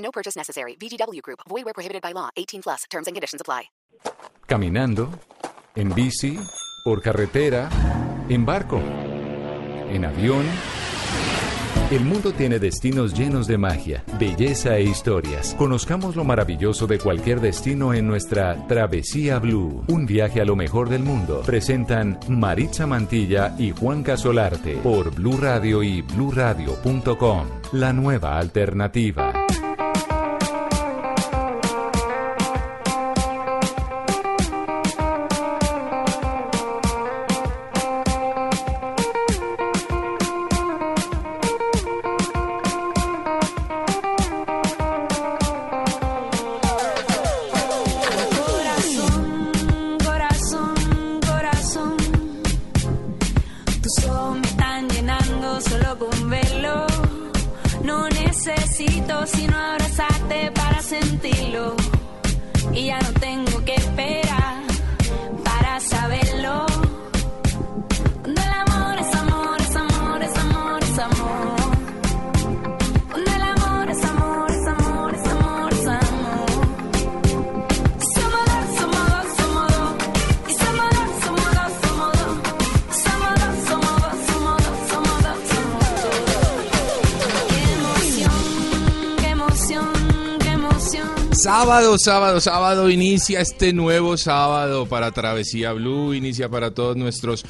No purchase necessary. VGW Group. Void where prohibited by law. 18 plus. Terms and conditions apply. Caminando, en bici, por carretera, en barco, en avión. El mundo tiene destinos llenos de magia, belleza e historias. Conozcamos lo maravilloso de cualquier destino en nuestra Travesía Blue. Un viaje a lo mejor del mundo. Presentan Maritza Mantilla y Juan Casolarte por Blue Radio y bluradio.com. La nueva alternativa. Sábado, sábado, sábado, inicia este nuevo sábado para Travesía Blue, inicia para todos nuestros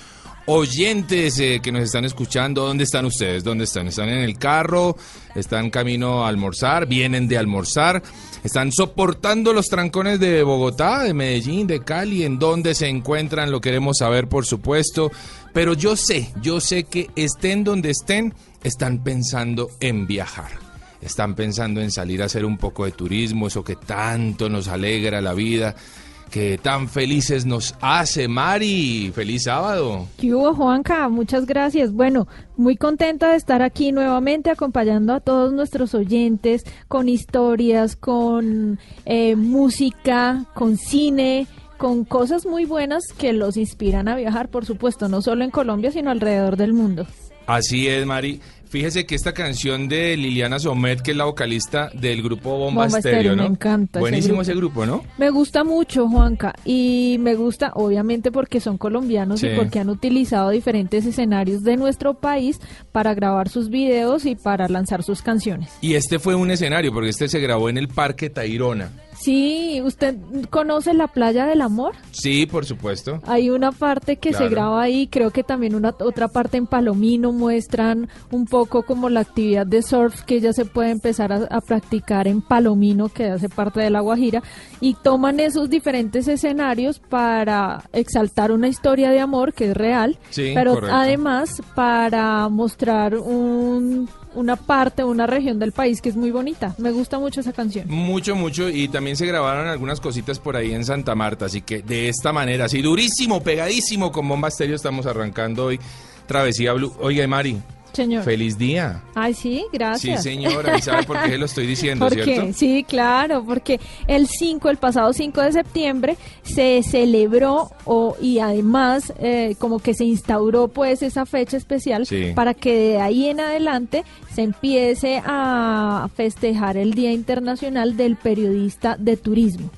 oyentes eh, que nos están escuchando. ¿Dónde están ustedes? ¿Dónde están? ¿Están en el carro? ¿Están camino a almorzar? ¿Vienen de almorzar? ¿Están soportando los trancones de Bogotá, de Medellín, de Cali? ¿En dónde se encuentran? Lo queremos saber, por supuesto. Pero yo sé, yo sé que estén donde estén, están pensando en viajar están pensando en salir a hacer un poco de turismo, eso que tanto nos alegra la vida, que tan felices nos hace. Mari, feliz sábado. ¿Qué hubo, Juanca? Muchas gracias. Bueno, muy contenta de estar aquí nuevamente acompañando a todos nuestros oyentes con historias, con eh, música, con cine, con cosas muy buenas que los inspiran a viajar, por supuesto, no solo en Colombia, sino alrededor del mundo. Así es, Mari. Fíjese que esta canción de Liliana Somet, que es la vocalista del grupo Bomba, Bomba Estéreo, ¿no? me encanta ese Buenísimo grupo. ese grupo, ¿no? Me gusta mucho, Juanca, y me gusta obviamente porque son colombianos Sí. y porque han utilizado diferentes escenarios de nuestro país para grabar sus videos y para lanzar sus canciones. Y este fue un escenario, porque este se grabó en el Parque Tayrona. Sí, ¿usted conoce la playa del amor? Sí, por supuesto. Hay una parte que Claro. se graba ahí, creo que también una otra parte en Palomino muestran un poco como la actividad de surf que ya se puede empezar a, a practicar en Palomino, que hace parte de La Guajira, y toman esos diferentes escenarios para exaltar una historia de amor que es real, Sí, pero correcto. además para mostrar un- una parte, una región del país que es muy bonita. Me gusta mucho esa canción. Mucho, mucho. Y también se grabaron algunas cositas por ahí en Santa Marta. Así que de esta manera, así durísimo, pegadísimo con Bomba Estéreo, estamos arrancando hoy Travesía Blue. Oiga, Mari, Señor. feliz día. Ay, sí, gracias. Sí, señora. ¿Y sabe por qué lo estoy diciendo, ¿Por qué? Sí, claro, porque el 5, el pasado 5 de septiembre, se celebró o, y además eh, como que se instauró pues esa fecha especial Sí. para que de ahí en adelante se empiece a festejar el Día Internacional del Periodista de Turismo.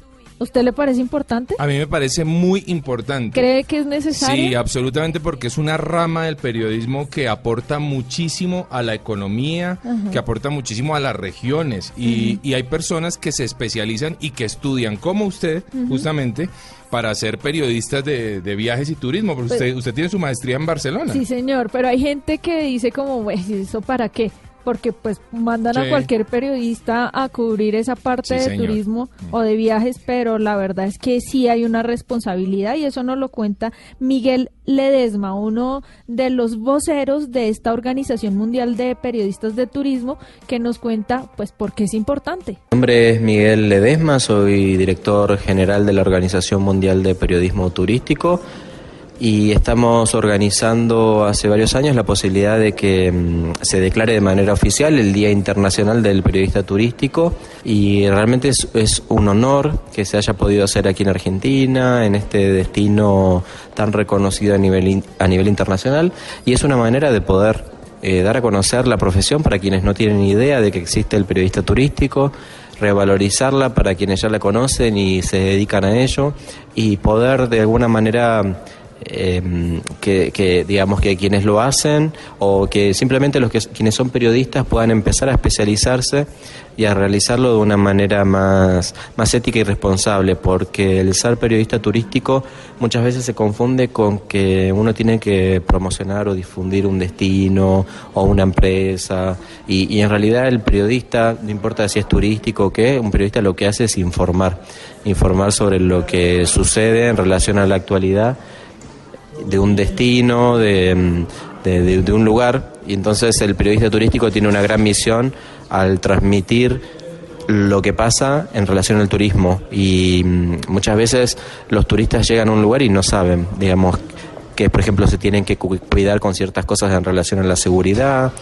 ¿Usted le parece importante? A mí me parece muy importante. ¿Cree que es necesario? Sí, absolutamente, porque es una rama del periodismo que aporta muchísimo a la economía, que aporta muchísimo a las regiones. Y, y hay personas que se especializan y que estudian, como usted, justamente, para ser periodistas de, de viajes y turismo, porque Pues- usted, usted tiene su maestría en Barcelona. Sí, señor, pero hay gente que dice como, "Pues, ¿eso para qué? Porque pues mandan a cualquier periodista a cubrir esa parte Sí, de señor. turismo o de viajes, pero la verdad es que sí hay una responsabilidad y eso nos lo cuenta Miguel Ledesma, uno de los voceros de esta Organización Mundial de Periodistas de Turismo, que nos cuenta pues por qué es importante. Mi nombre es Miguel Ledesma, soy director general de la Organización Mundial de Periodismo Turístico y estamos organizando hace varios años la posibilidad de que mm, se declare de manera oficial el Día Internacional del Periodista Turístico y realmente es, un honor que se haya podido hacer aquí en Argentina, en este destino tan reconocido a nivel, a nivel internacional y es una manera de poder eh, dar a conocer la profesión para quienes no tienen idea de que existe el periodista turístico, revalorizarla para quienes ya la conocen y se dedican a ello y poder de alguna manera eh, que, que, digamos que quienes lo hacen o que simplemente los que quienes son periodistas puedan empezar a especializarse y a realizarlo de una manera más, más ética y responsable porque el ser periodista turístico muchas veces se confunde con que uno tiene que promocionar o difundir un destino o una empresa. Y, y en realidad el periodista no importa si es turístico o qué un periodista lo que hace es informar informar sobre lo que sucede en relación a la actualidad de un destino, de, mm, de, de- un lugar, y entonces el periodista turístico tiene una gran misión al transmitir lo que pasa en relación al turismo. Y mm, muchas veces los turistas llegan a un lugar y no saben, digamos, que por ejemplo se tienen que cu- cuidar con ciertas cosas en relación a la seguridad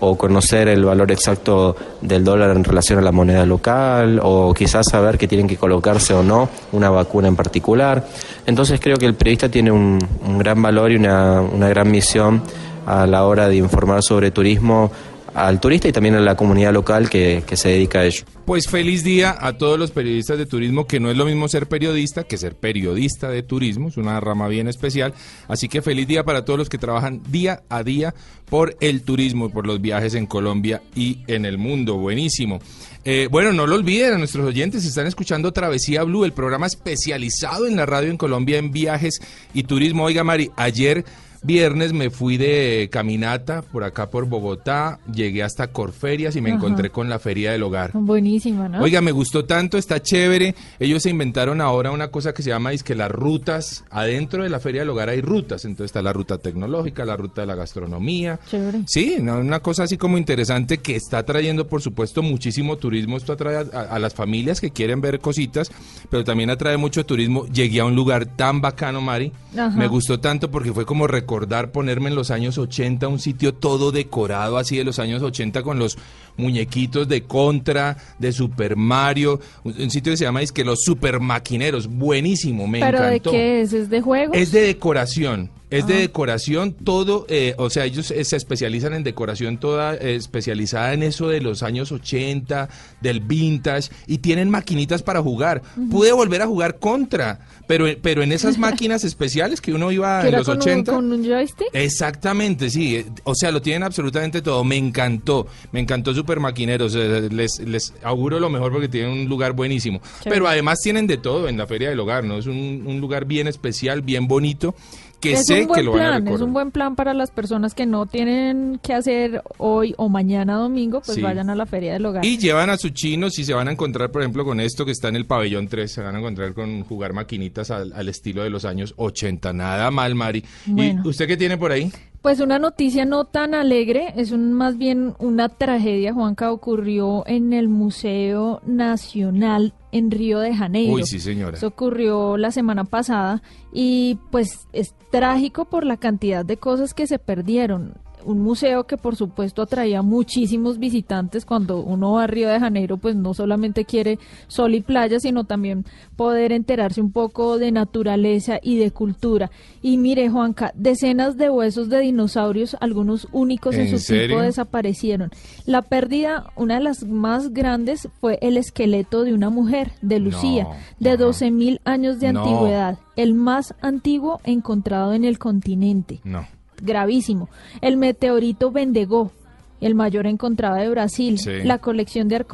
o conocer el valor exacto del dólar en relación a la moneda local o quizás saber que tienen que colocarse o no una vacuna en particular. Entonces creo que el periodista tiene un, un gran valor y una, una gran misión a la hora de informar sobre turismo al turista y también a la comunidad local que, que se dedica a ello. Pues feliz día a todos los periodistas de turismo, que no es lo mismo ser periodista que ser periodista de turismo, es una rama bien especial. Así que feliz día para todos los que trabajan día a día por el turismo y por los viajes en Colombia y en el mundo. Buenísimo. Eh, bueno, no lo olviden a nuestros oyentes, están escuchando Travesía Blue, el programa especializado en la radio en Colombia en viajes y turismo. Oiga, Mari, ayer viernes me fui de caminata por acá por Bogotá, llegué hasta Corferias y me Ajá. encontré con la Feria del Hogar. Buenísima, ¿no? Oiga, me gustó tanto, está chévere. Ellos se inventaron ahora una cosa que se llama que las rutas. Adentro de la Feria del Hogar hay rutas. Entonces está la ruta tecnológica, la ruta de la gastronomía. Chévere. Sí, una cosa así como interesante que está trayendo, por supuesto, muchísimo turismo. Esto atrae a, a las familias que quieren ver cositas, pero también atrae mucho turismo. Llegué a un lugar tan bacano, Mari. Ajá. Me gustó tanto porque fue como recordar ponerme en los años 80, un sitio todo decorado así de los años 80 con los muñequitos de Contra, de Super Mario, un, sitio que se llama es que los super maquineros, buenísimo, me ¿Pero de encantó. qué es? ¿Es de juegos? Es de decoración. Es de Ah. decoración, todo, eh, o sea, ellos eh, se especializan en decoración toda eh, especializada en eso de los años 80, del vintage, y tienen maquinitas para jugar. Pude volver a jugar contra, pero, pero en esas máquinas especiales que uno iba ¿Que en era los con un- 80. con un joystick? Exactamente, sí. eh, O sea, lo tienen absolutamente todo. Me encantó. Me encantó Super Maquineros. Les, les auguro lo mejor porque tienen un lugar buenísimo. Chévere. Pero además tienen de todo en la Feria del Hogar, ¿no? Es un, un lugar bien especial, bien bonito, que es sé un buen que lo van a plan, es recorrer. un buen plan para las personas que no tienen que hacer hoy o mañana domingo, pues Sí. vayan a la feria del hogar. Y llevan a sus chinos y se van a encontrar, por ejemplo, con esto que está en el pabellón 3, se van a encontrar con jugar maquinitas al, al estilo de los años 80. Nada mal, Mari. Bueno. ¿Y usted qué tiene por ahí? Pues una noticia no tan alegre, es un, más bien una tragedia, Juanca, ocurrió en el Museo Nacional en Río de Janeiro. Uy, sí, señora. Eso ocurrió la semana pasada y pues es trágico por la cantidad de cosas que se perdieron. Un museo que por supuesto atraía muchísimos visitantes cuando uno va a Río de Janeiro pues no solamente quiere sol y playa sino también poder enterarse un poco de naturaleza y de cultura. Y mire Juanca, decenas de huesos de dinosaurios, algunos únicos en, ¿En su serio? tipo desaparecieron. La pérdida, una de las más grandes fue el esqueleto de una mujer, de Lucía, No, de no. 12 mil años de No. antigüedad, el más antiguo encontrado en el continente. No. Gravísimo. El meteorito Vendegó, el mayor encontrado de Brasil, Sí. la colección de,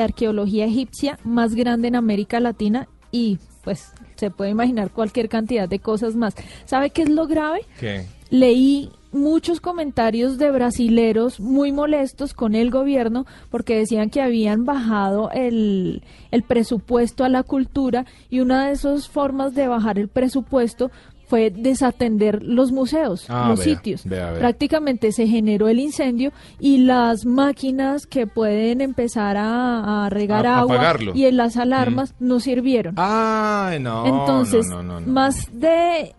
arqueología egipcia más grande en América Latina y pues se puede imaginar cualquier cantidad de cosas más. ¿Sabe qué es lo grave? ¿Qué? Leí muchos comentarios de brasileros muy molestos con el gobierno porque decían que habían bajado el, el presupuesto a la cultura y una de esas formas de bajar el presupuesto fue desatender los museos, Ah, los vea, sitios. vea, vea. Prácticamente se generó el incendio y las máquinas que pueden empezar a, a regar A- agua apagarlo. y en las alarmas no sirvieron. Ay, no. Entonces, no, no, no, no. más de,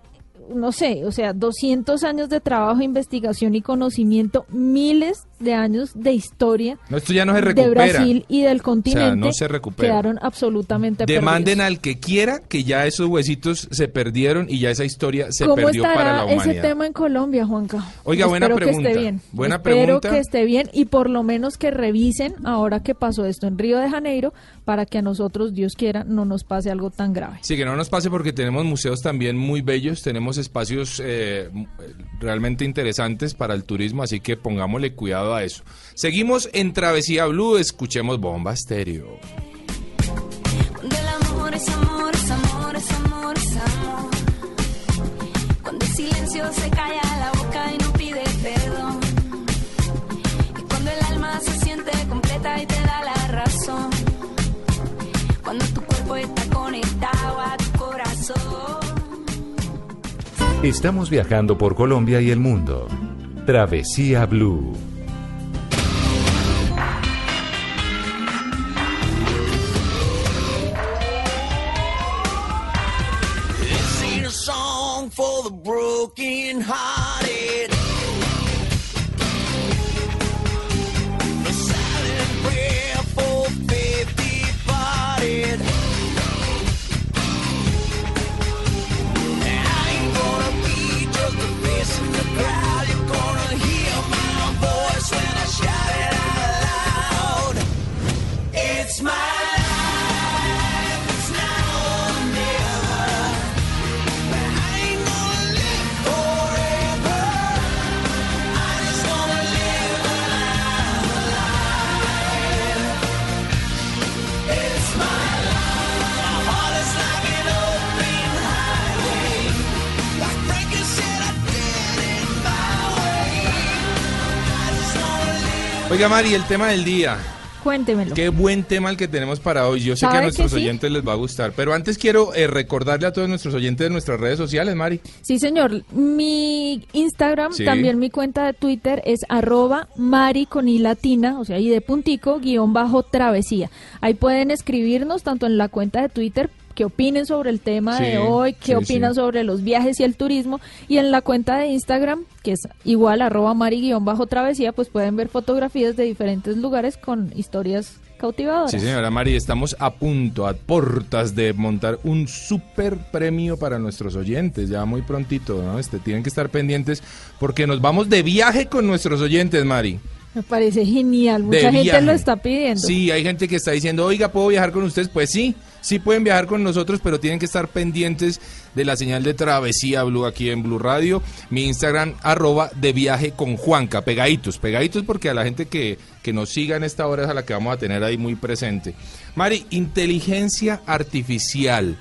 no sé, o sea, 200 años de trabajo, investigación y conocimiento, miles de años de historia No, esto ya no se de. Brasil y del continente no se recupera. quedaron absolutamente Demanden perdidos. al que quiera que ya esos huesitos se perdieron y ya esa historia se ¿Cómo perdió para la humanidad. ese tema en Colombia, Juanca? Oiga, buena Espero que pregunta. esté bien. Buena Espero pregunta. que esté bien y por lo menos que revisen ahora que pasó esto en Río de Janeiro para que a nosotros, Dios quiera, no nos pase algo tan grave. Sí, que no nos pase porque tenemos museos también muy bellos, tenemos espacios eh, realmente interesantes para el turismo, así que pongámosle cuidado a eso. Seguimos en Travesía Blue, escuchemos Bomba Estéreo. Del amor es amor, es amor, es amor, es amor. Cuando el silencio se calla la boca y no pide perdón. Y cuando el alma se siente completa y te da la razón. Cuando tu cuerpo está conectado a tu corazón. Estamos viajando por Colombia y el mundo. Travesía Blue. For the broken hearted. Oiga, Mari, el tema del día. Cuéntemelo. Qué buen tema el que tenemos para hoy. Yo sé que a ¿Sabe nuestros que sí? oyentes les va a gustar. Pero antes quiero eh, recordarle a todos nuestros oyentes de nuestras redes sociales, Mari. Sí, señor. Mi Instagram, Sí. también mi cuenta de Twitter es arroba mari con i latina, o sea, y de puntico, guion bajo travesía. Ahí pueden escribirnos tanto en la cuenta de Twitter qué opinen sobre el tema Sí, de hoy, qué sí, opinan sí. sobre los viajes y el turismo, y en la cuenta de Instagram, que es igual arroba mari guion bajo travesía, pues pueden ver fotografías de diferentes lugares con historias cautivadoras. Sí, señora Mari, estamos a punto, a portas de montar un super premio para nuestros oyentes, ya muy prontito, ¿no? Este, tienen que estar pendientes porque nos vamos de viaje con nuestros oyentes, Mari. Me parece genial, mucha gente lo está pidiendo. Sí, hay gente que está diciendo, oiga, ¿puedo viajar con ustedes? Pues sí, sí pueden viajar con nosotros, pero tienen que estar pendientes de la señal de Travesía Blue aquí en Blue Radio. Mi Instagram, arroba de viaje pegaditos, pegaditos porque a la gente que, que nos siga en esta hora es a la que vamos a tener ahí muy presente. Mari, inteligencia artificial,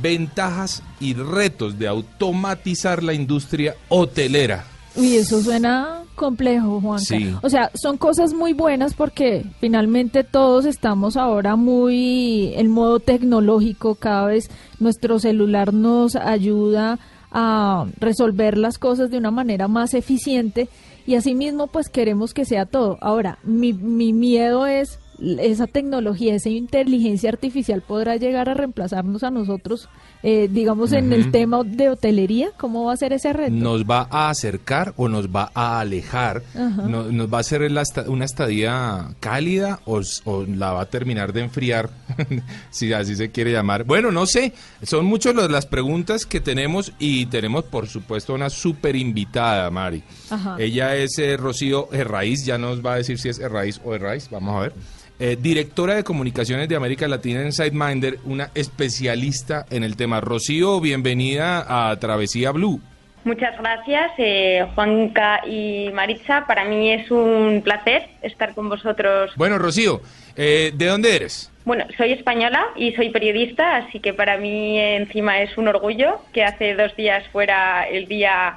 ventajas y retos de automatizar la industria hotelera. Uy, eso suena complejo, Juanca. Sí. O sea, son cosas muy buenas porque finalmente todos estamos ahora muy en modo tecnológico. Cada vez nuestro celular nos ayuda a resolver las cosas de una manera más eficiente y asimismo pues queremos que sea todo. Ahora, mi, mi miedo es esa tecnología, esa inteligencia artificial podrá llegar a reemplazarnos a nosotros, eh, digamos, en el tema de hotelería. ¿Cómo va a ser ese reto? nos va a acercar o nos va a alejar, no- nos va a hacer una estadía cálida o, la va a terminar de enfriar, si así se quiere llamar. Bueno, no sé, son muchas las preguntas que tenemos y tenemos por supuesto una súper invitada, Mari. Ajá. Ella es eh, Rocío Herraiz, ya nos va a decir si es Herraiz o Herraiz, vamos a ver. Eh, directora de comunicaciones de América Latina en Sideminder, una especialista en el tema. Rocío, bienvenida a Travesía Blue. Muchas gracias, eh, Juanca y Maritza. Para mí es un placer estar con vosotros. Bueno, Rocío, eh, ¿de dónde eres? Bueno, soy española y soy periodista, así que para mí encima es un orgullo que hace dos días fuera el Día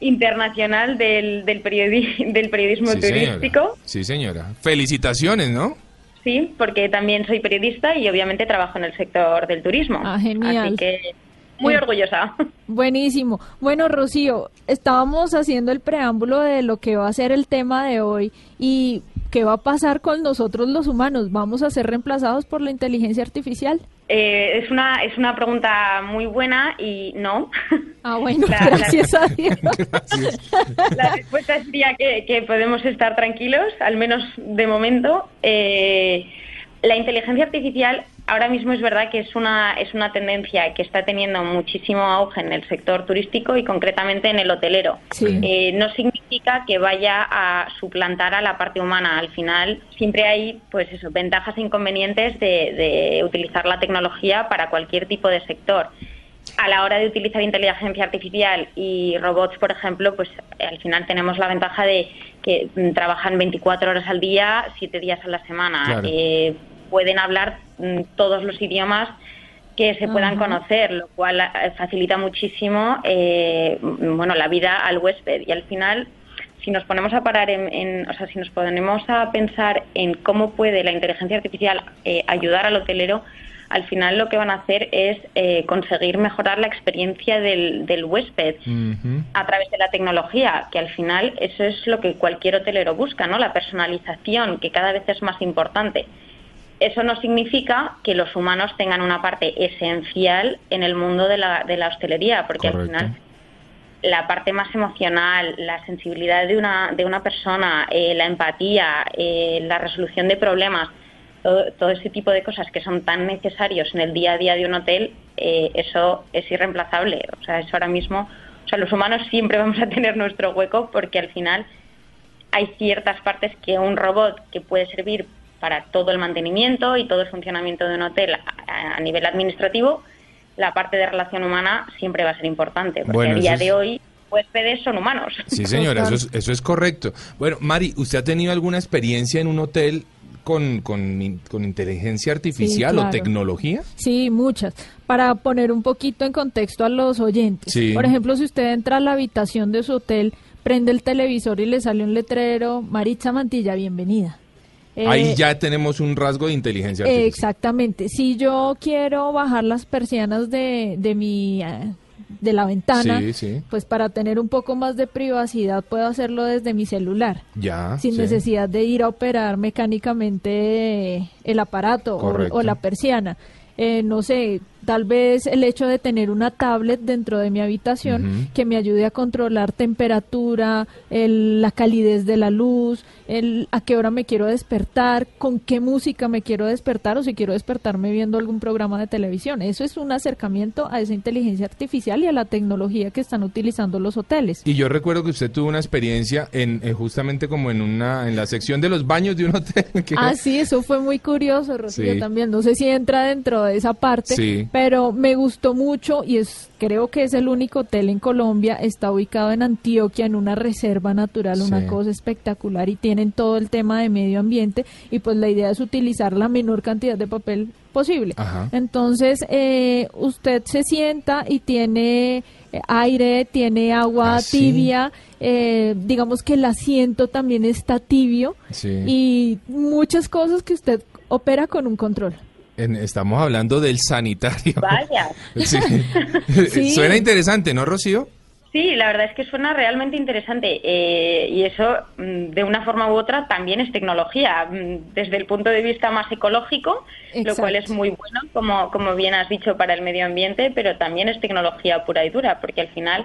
internacional del, del, periodi- del periodismo Sí, señora. turístico. Sí, señora. Felicitaciones, ¿no? Sí, porque también soy periodista y obviamente trabajo en el sector del turismo. Ah, genial. Así que muy Eh. orgullosa. Buenísimo. Bueno, Rocío, estábamos haciendo el preámbulo de lo que va a ser el tema de hoy y qué va a pasar con nosotros los humanos. ¿Vamos a ser reemplazados por la inteligencia artificial? Eh, es una es una pregunta muy buena y no. Ah, bueno, La- la- gracias a Dios. La respuesta sería que, que podemos estar tranquilos, al menos de momento. Eh, la inteligencia artificial ahora mismo es verdad que es una, es una tendencia que está teniendo muchísimo auge en el sector turístico y concretamente en el hotelero. Sí. Eh, no significa que vaya a suplantar a la parte humana. Al final siempre hay pues eso, ventajas e inconvenientes de, de utilizar la tecnología para cualquier tipo de sector a la hora de utilizar inteligencia artificial y robots, por ejemplo, pues al final tenemos la ventaja de que mm, trabajan 24 horas al día, 7 días a la semana. Claro. Eh, pueden hablar mm, todos los idiomas que se puedan conocer, lo cual eh, facilita muchísimo eh, mm, bueno, la vida al huésped. Y al final, si nos ponemos a parar en, en- o sea, si nos ponemos a pensar en cómo puede la inteligencia artificial eh, ayudar al hotelero, al final lo que van a hacer es eh, conseguir mejorar la experiencia del, del huésped a través de la tecnología, que al final eso es lo que cualquier hotelero busca, ¿no? La personalización, que cada vez es más importante. Eso no significa que los humanos tengan una parte esencial en el mundo de la, de la hostelería, porque al final la parte más emocional, la sensibilidad de una, de una persona, eh, la empatía, eh, la resolución de problemas, todo, todo ese tipo de cosas que son tan necesarios en el día a día de un hotel, eh, eso es irreemplazable. O sea, eso ahora mismo, o sea, los humanos siempre vamos a tener nuestro hueco porque al final hay ciertas partes que un robot que puede servir para todo el mantenimiento y todo el funcionamiento de un hotel a, a nivel administrativo, la parte de relación humana siempre va a ser importante, porque Bueno, a día de hoy huéspedes son humanos. Sí, señora, eso es, eso es correcto. Bueno, Mari, ¿usted ha tenido alguna experiencia en un hotel con, con, con inteligencia artificial o claro. tecnología? Sí, muchas. Para poner un poquito en contexto a los oyentes. Sí. Por ejemplo, si usted entra a la habitación de su hotel, prende el televisor y le sale un letrero, Maritza Mantilla, bienvenida. Eh, Ahí ya tenemos un rasgo de inteligencia artificial. Exactamente. Si yo quiero bajar las persianas de, de mi eh, de la ventana, Sí, sí. pues para tener un poco más de privacidad puedo hacerlo desde mi celular. Ya. sin sí. necesidad de ir a operar mecánicamente eh, el aparato o, o la persiana. Eh, no sé, tal vez el hecho de tener una tablet dentro de mi habitación que me ayude a controlar temperatura, el- la calidez de la luz, el, a qué hora me quiero despertar, con qué música me quiero despertar o si quiero despertarme viendo algún programa de televisión. Eso es un acercamiento a esa inteligencia artificial y a la tecnología que están utilizando los hoteles. Y yo recuerdo que usted tuvo una experiencia en, en justamente como en una en la sección de los baños de un hotel. que- Ah, sí, eso fue muy curioso, Rocío, Sí. también. No sé si entra dentro de esa parte, Sí. Pero me gustó mucho y es creo que es el único hotel en Colombia, está ubicado en Antioquia, en una reserva natural, una cosa espectacular y tienen todo el tema de medio ambiente y pues la idea es utilizar la menor cantidad de papel posible. Ajá. Entonces, eh, usted se sienta y tiene eh, aire, tiene agua Ah, sí. tibia, eh, digamos que el asiento también está tibio Sí. y muchas cosas que usted opera con un control. En- estamos hablando del sanitario. Vaya. Sí. Sí. Suena interesante, ¿no, Rocío? Sí, la verdad es que suena realmente interesante eh, y eso, mm, de una forma u otra, también es tecnología, mm, desde el punto de vista más ecológico, lo cual es muy bueno, como, como bien has dicho, para el medio ambiente, pero también es tecnología pura y dura, porque al final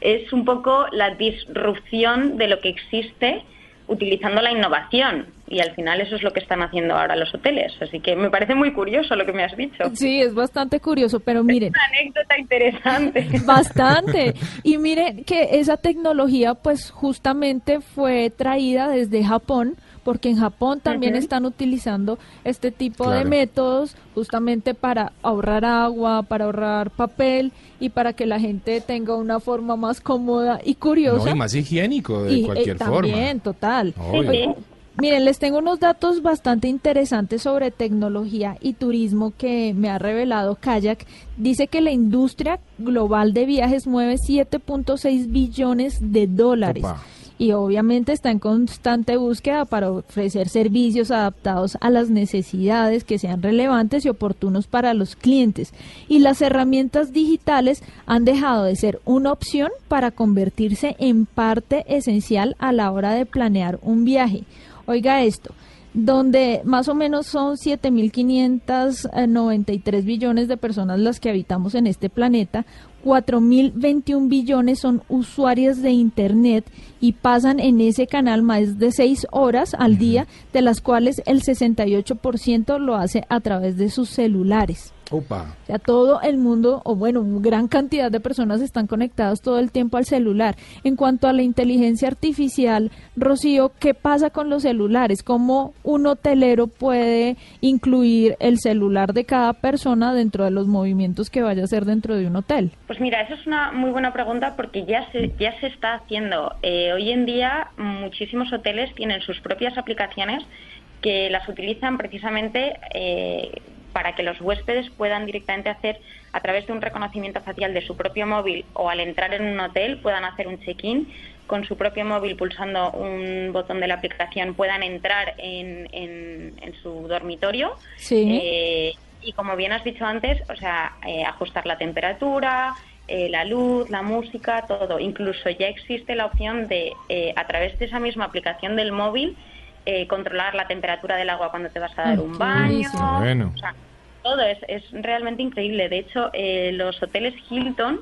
es un poco la disrupción de lo que existe utilizando la innovación y al final eso es lo que están haciendo ahora los hoteles. Así que me parece muy curioso lo que me has dicho. Sí, es bastante curioso, pero miren, Una anécdota interesante. Bastante. Y miren que esa tecnología pues justamente fue traída desde Japón, porque en Japón también están utilizando este tipo de métodos justamente para ahorrar agua, para ahorrar papel y para que la gente tenga una forma más cómoda y curiosa. No, y más higiénico de Y, eh, cualquier también, forma. total. Obvio. Miren, les tengo unos datos bastante interesantes sobre tecnología y turismo que me ha revelado Kayak. Dice que la industria global de viajes mueve 7.6 billones de dólares. Opa. Y obviamente está en constante búsqueda para ofrecer servicios adaptados a las necesidades que sean relevantes y oportunos para los clientes. Y las herramientas digitales han dejado de ser una opción para convertirse en parte esencial a la hora de planear un viaje. Oiga esto, donde más o menos son 7.593 billones de personas las que habitamos en este planeta, 4.021 billones son usuarias de Internet y pasan en ese canal más de 6 horas al día, de las cuales el 68% lo hace a través de sus celulares. Opa. O sea, todo el mundo, o bueno, gran cantidad de personas están conectadas todo el tiempo al celular. En cuanto a la inteligencia artificial, Rocío, ¿qué pasa con los celulares? ¿Cómo un hotelero puede incluir el celular de cada persona dentro de los movimientos que vaya a hacer dentro de un hotel? Pues mira, eso es una muy buena pregunta porque ya se, ya se está haciendo. Eh, hoy en día muchísimos hoteles tienen sus propias aplicaciones que las utilizan precisamente eh, para que los huéspedes puedan directamente hacer a través de un reconocimiento facial de su propio móvil o al entrar en un hotel puedan hacer un check-in con su propio móvil pulsando un botón de la aplicación puedan entrar en, en- en su dormitorio Sí. eh, y como bien has dicho antes, o sea, eh, ajustar la temperatura, eh, la luz, la música, todo. Incluso ya existe la opción de, a través de esa misma aplicación del móvil, eh, controlar la temperatura del agua cuando te vas a dar Ah, un baño. Bueno. O sea, todo es, es realmente increíble. De hecho, eh, los hoteles Hilton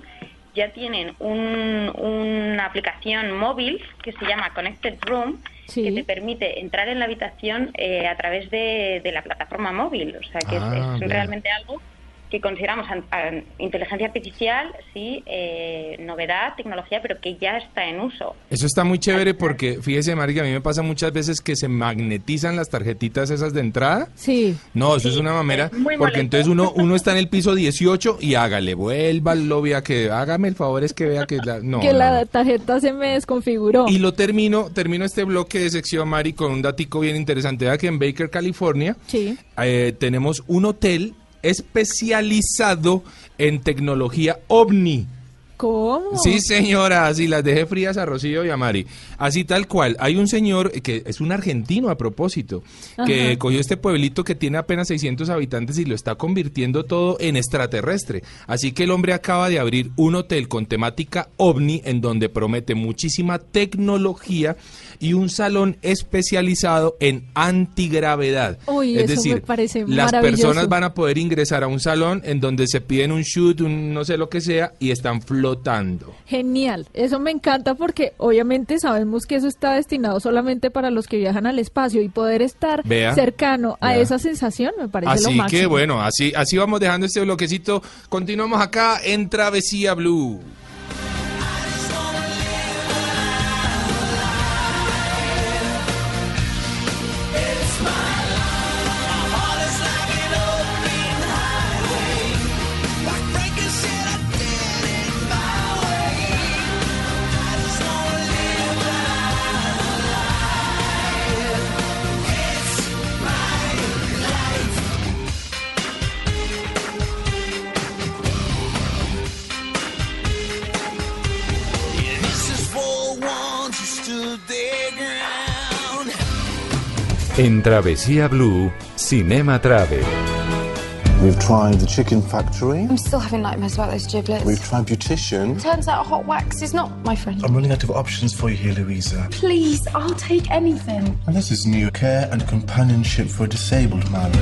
ya tienen un- una aplicación móvil que se llama Connected Room Sí. que te permite entrar en la habitación eh, a través de, de la plataforma móvil. O sea, que es- Ah, es, realmente algo que consideramos an- an- inteligencia artificial, sí, eh, novedad, tecnología, pero que ya está en uso. Eso está muy chévere porque, fíjese, Mari, que a mí me pasa muchas veces que se magnetizan las tarjetitas esas de entrada. Sí. No, eso es una mamera, es muy porque molesto. entonces uno uno está en el piso 18 y hágale, vuelva al lobby a que hágame el favor es que vea que la, no, que no, la tarjeta se me desconfiguró. Y lo termino, termino este bloque de sección, Mari, con un datico bien interesante. Vea que en Baker, California, Sí. eh, tenemos un hotel especializado en tecnología ovni. ¿Cómo? Sí, señora, así las dejé frías a Rocío y a Mari. Así tal cual. Hay un señor que es un argentino a propósito, que Ajá. cogió este pueblito que tiene apenas 600 habitantes y lo está convirtiendo todo en extraterrestre. Así que el hombre acaba de abrir un hotel con temática ovni en donde promete muchísima tecnología y un salón especializado en antigravedad. Uy, es eso me decir, parece las personas van a poder ingresar a un salón en donde se piden un shoot, un no sé lo que sea, y están flotando. Genial, eso me encanta porque obviamente sabemos que eso está destinado solamente para los que viajan al espacio y poder estar cercano a esa sensación me parece lo Así máximo. que bueno, así, así vamos dejando este bloquecito. Continuamos acá en Travesía Blue. En Travesía Blue, Cinema Travel. We've tried the chicken factory. I'm still having nightmares about those giblets. We've tried beautician. Turns out hot wax is not my friend. I'm running out of options for you here, Louisa. Please, I'll take anything. And this is new care and companionship for a disabled man.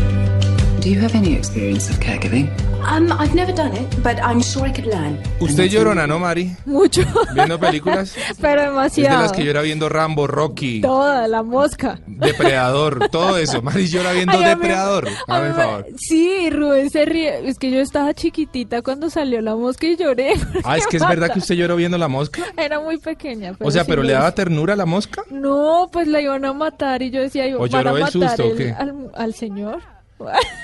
Do you have any experience of caregiving? Um, I've never done it, but I'm sure I could learn. ¿Usted llorona, no, Mari? Mucho, ¿Viendo películas? pero Es de demasiado. las que llora viendo Rambo, Rocky, Toda la mosca. Depredador, todo eso. Mari llora viendo Ay, a mí- Depredador. a Hágame mí el favor. Sí, Rubén se ríe. Es que yo estaba chiquitita cuando salió la mosca y lloré. Ah, es que es verdad que usted lloró viendo la mosca. Era muy pequeña. O sea, sí pero le daba ternura a la mosca. No, pues la iban a matar y yo decía, ¿O van lloró a matar susto o el- qué? al, al señor.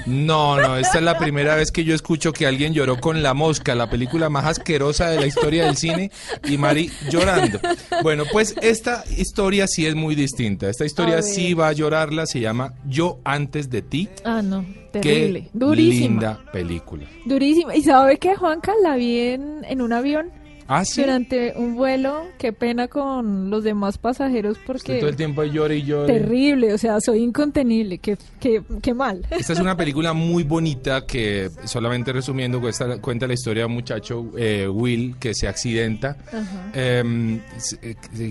No, no, esta es la primera vez que yo escucho que alguien lloró con La Mosca, la película más asquerosa de la historia del cine, y Mari llorando. Bueno, pues esta historia sí es muy distinta. Esta historia sí va a llorarla, se llama Yo antes de ti. Ah, no, terrible. Qué Durísima. linda película. Durísima. ¿Y sabe que Juanca la vi en, en un avión? Ah, sí. Durante un vuelo, qué pena con los demás pasajeros porque todo el tiempo ahí llora y llora. terrible, o sea, soy incontenible, qué, qué, qué mal. Esta es una película muy bonita que, solamente resumiendo, cuesta- cuenta la historia de un muchacho, eh, Will, que se accidenta, Ajá. eh,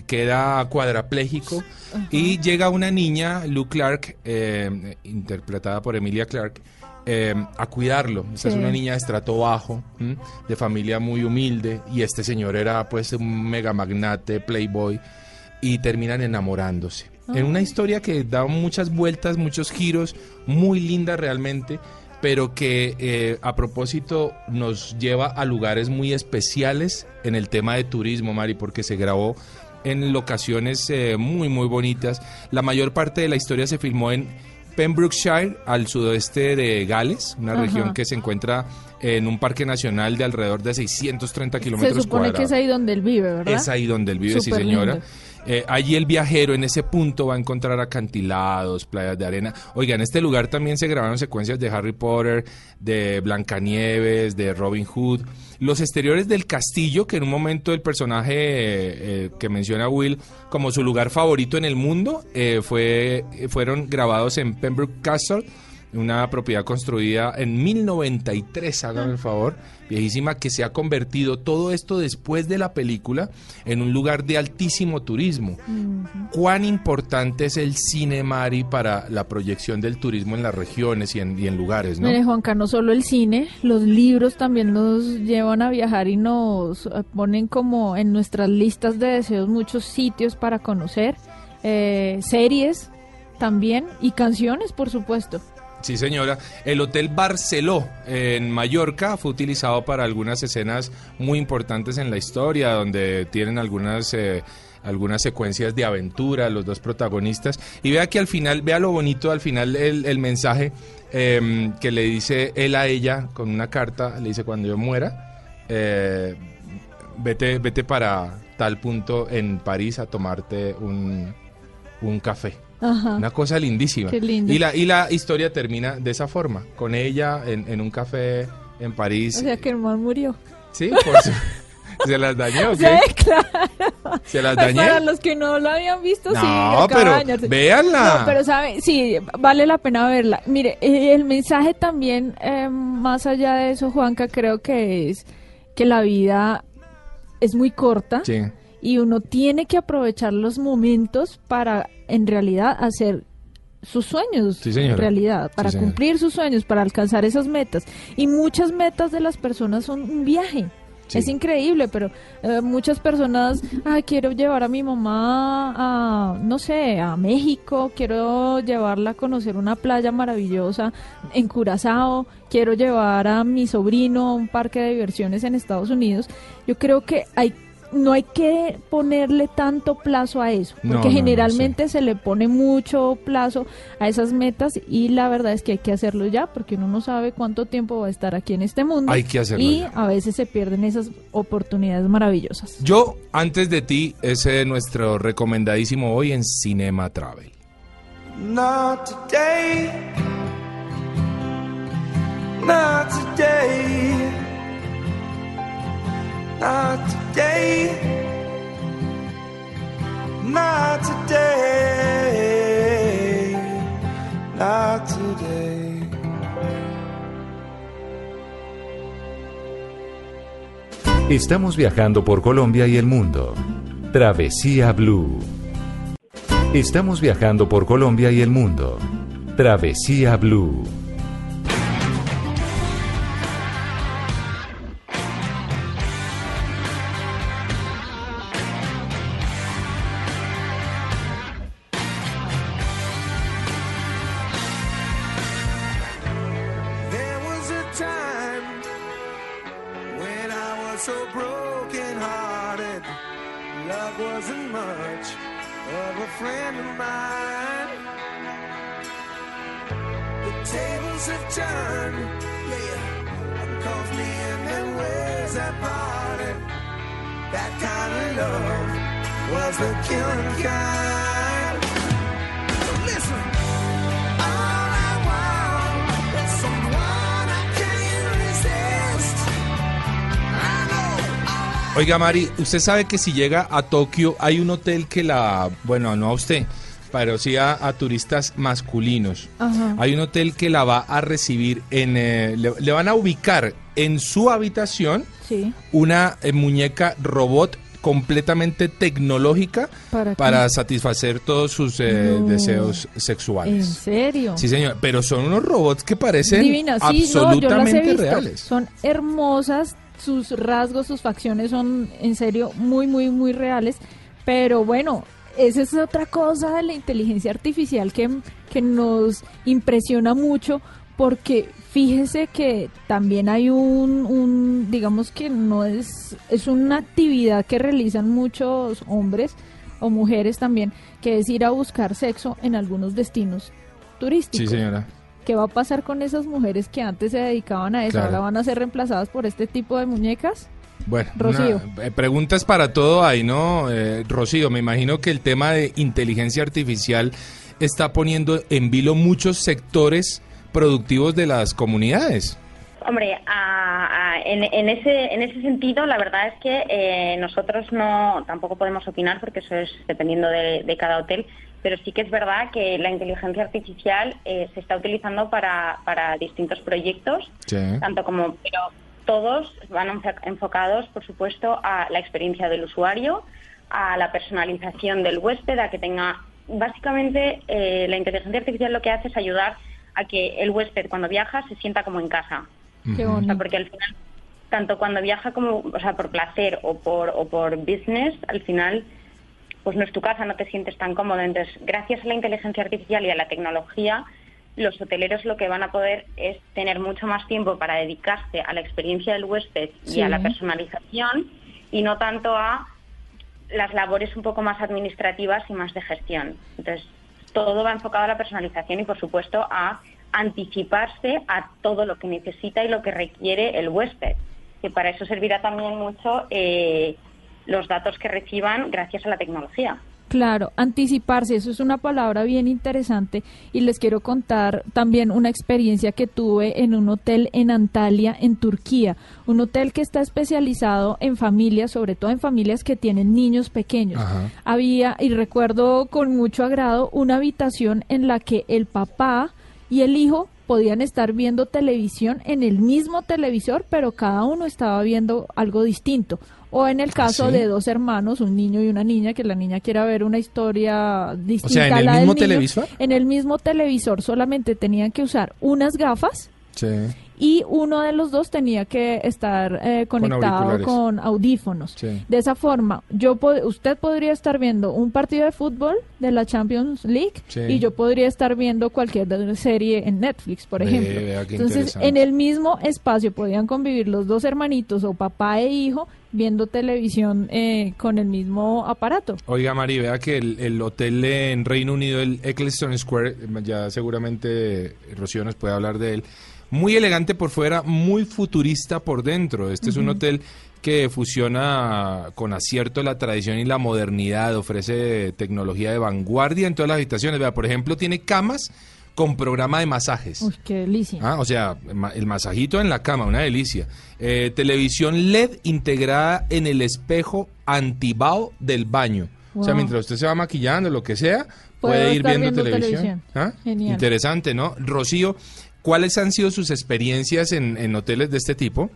queda cuadrapléjico y llega una niña, Lou Clark, eh, interpretada por Emilia Clark, eh, a cuidarlo. Esta es una niña de estrato bajo, ¿m? de familia muy humilde, y este señor era pues un mega magnate, playboy, y terminan enamorándose. En una historia que da muchas vueltas, muchos giros, muy linda realmente, pero que eh, a propósito nos lleva a lugares muy especiales en el tema de turismo, Mari, porque se grabó en locaciones eh, muy, muy bonitas. La mayor parte de la historia se filmó en Pembrokeshire, al sudoeste de Gales, una Ajá. región que se encuentra en un parque nacional de alrededor de 630 Se kilómetros supone que cuadrados. es ahí donde él vive, ¿verdad? Es ahí donde él vive, sí Súper señora. lindo. Eh, allí el viajero en ese punto va a encontrar acantilados, playas de arena. Oiga, en este lugar también se grabaron secuencias de Harry Potter, de Blancanieves, de Robin Hood. Los exteriores del castillo, que en un momento el personaje eh, eh, que menciona Will como su lugar favorito en el mundo, eh, fue, fueron grabados en Pembroke Castle, una propiedad construida en 1093, hágame el favor, viejísima, que se ha convertido todo esto después de la película en un lugar de altísimo turismo. ¿Cuán importante es el cine, Mari, para la proyección del turismo en las regiones y en, y en lugares, no? Mire, Juanca, no solo el cine, los libros también nos llevan a viajar y nos eh, ponen como en nuestras listas de deseos muchos sitios para conocer, eh, series también y canciones, por supuesto. Sí, señora. El Hotel Barceló en Mallorca fue utilizado para algunas escenas muy importantes en la historia, donde tienen algunas eh, algunas secuencias de aventura, los dos protagonistas. Y vea que al final, vea lo bonito al final el, el mensaje eh, que le dice él a ella con una carta, le dice cuando yo muera, eh, vete, vete para tal punto en París a tomarte un, un café. Ajá. Una cosa lindísima. Qué lindo. Y la, y la historia termina de esa forma, con ella en, en un café en París. O sea que el man murió. Sí, por su- se las dañó. ¿o Sí, claro. ¿Se las Pues dañé? Para los que no lo habían visto, sí. No, pero de véanla. No, pero sabe, sí, vale la pena verla. Mire, eh, el mensaje también, eh, más allá de eso, Juanca, creo que es que la vida es muy corta Sí. Y uno tiene que aprovechar los momentos para, en realidad, hacer sus sueños Sí, señora. realidad, para cumplir sus sueños, para alcanzar esas metas. Y muchas metas de las personas son un viaje. Sí. Es increíble, pero eh, muchas personas, ah, quiero llevar a mi mamá a, no sé, a México, quiero llevarla a conocer una playa maravillosa en Curazao, quiero llevar a mi sobrino a un parque de diversiones en Estados Unidos. Yo creo que hay no hay que ponerle tanto plazo a eso, porque no, no, generalmente se le pone mucho plazo a esas metas y la verdad es que hay que hacerlo ya, porque uno no sabe cuánto tiempo va a estar aquí en este mundo. Hay que hacerlo Y ya. a veces se pierden esas oportunidades maravillosas. Yo, antes de ti, ese es nuestro recomendadísimo hoy en Cinema Travel. Not today. Not today. Not today. Estamos viajando por Colombia y el mundo. Travesía Blue. Estamos viajando por Colombia y el mundo. Travesía Blue. So broken hearted. Love wasn't much of a friend of mine. But tables have turned. Yeah, one calls me in and where's that party? That kind of love was the killing kind. Oiga, Mari, usted sabe que si llega a Tokio hay un hotel que la, bueno, no a usted, pero sí a, a turistas masculinos. Ajá. Hay un hotel que la va a recibir en, eh, le, le van a ubicar en su habitación Sí. una eh, muñeca robot completamente tecnológica ¿Para satisfacer todos sus eh, No. deseos ¿En sexuales. serio? Sí, señor, pero son unos robots que parecen sí, no, yo las he absolutamente visto. reales. Son hermosas, sus rasgos, sus facciones son en serio muy, muy, muy reales. Pero bueno, esa es otra cosa de la inteligencia artificial que, que nos impresiona mucho porque fíjese que también hay un, un, digamos que no es, es una actividad que realizan muchos hombres o mujeres también, que es ir a buscar sexo en algunos destinos turísticos. Sí, señora. ¿Qué va a pasar con esas mujeres que antes se dedicaban a eso? Claro. ¿Ahora van a ser reemplazadas por este tipo de muñecas? Bueno, Rocío. una- eh, preguntas para todo ahí, ¿no? Eh, Rocío, me imagino que el tema de inteligencia artificial está poniendo en vilo muchos sectores productivos de las comunidades. Hombre, a- a- en, en ese, en ese sentido, la verdad es que eh, nosotros no tampoco podemos opinar porque eso es dependiendo de, de cada hotel, pero sí que es verdad que la inteligencia artificial eh, se está utilizando para, para distintos proyectos, tanto como, pero todos van enfo- enfocados, por supuesto, a la experiencia del usuario, a la personalización del huésped, a que tenga, básicamente, eh, la inteligencia artificial lo que hace es ayudar a que el huésped cuando viaja se sienta como en casa. Qué O sea, bonito. porque al final, tanto cuando viaja como, o sea, por placer o por, o por business, al final, pues no es tu casa, no te sientes tan cómodo. Entonces, gracias a la inteligencia artificial y a la tecnología, los hoteleros lo que van a poder es tener mucho más tiempo para dedicarse a la experiencia del huésped y a la personalización y no tanto a las labores un poco más administrativas y más de gestión. Entonces, todo va enfocado a la personalización y, por supuesto, a anticiparse a todo lo que necesita y lo que requiere el huésped. Que para eso servirá también mucho eh, los datos que reciban gracias a la tecnología. Claro, anticiparse, eso es una palabra bien interesante y les quiero contar también una experiencia que tuve en un hotel en Antalya, en Turquía, un hotel que está especializado en familias, sobre todo en familias que tienen niños pequeños. Había, y recuerdo con mucho agrado, una habitación en la que el papá y el hijo podían estar viendo televisión en el mismo televisor, pero cada uno estaba viendo algo distinto. O en el caso ¿Ah, sí? de dos hermanos, un niño y una niña, que la niña quiera ver una historia distinta ¿en a el la mismo niño. televisor? En el mismo televisor, solamente tenían que usar unas gafas Sí. y uno de los dos tenía que estar eh, conectado con audífonos. Sí. De esa forma, yo pod- usted podría estar viendo un partido de fútbol de la Champions League Sí. y yo podría estar viendo cualquier serie en Netflix, por ejemplo. Entonces, en el mismo espacio podían convivir los dos hermanitos o papá e hijo viendo televisión eh, con el mismo aparato. Oiga, Mari, vea que el, el hotel en Reino Unido, el Eccleston Square, ya seguramente Rocío nos puede hablar de él, muy elegante por fuera, muy futurista por dentro. Este es un hotel que fusiona con acierto la tradición y la modernidad, ofrece tecnología de vanguardia en todas las habitaciones. Vea, por ejemplo, tiene camas con programa de masajes. Uy, qué delicia. Ah, o sea, el masajito en la cama, una delicia. Eh, televisión LED integrada en el espejo antibao del baño. O sea, mientras usted se va maquillando, lo que sea, Puede ir estar viendo, viendo televisión. televisión. ¿Ah? Genial. Interesante, ¿no? Rocío, ¿cuáles han sido sus experiencias en, en hoteles de este tipo?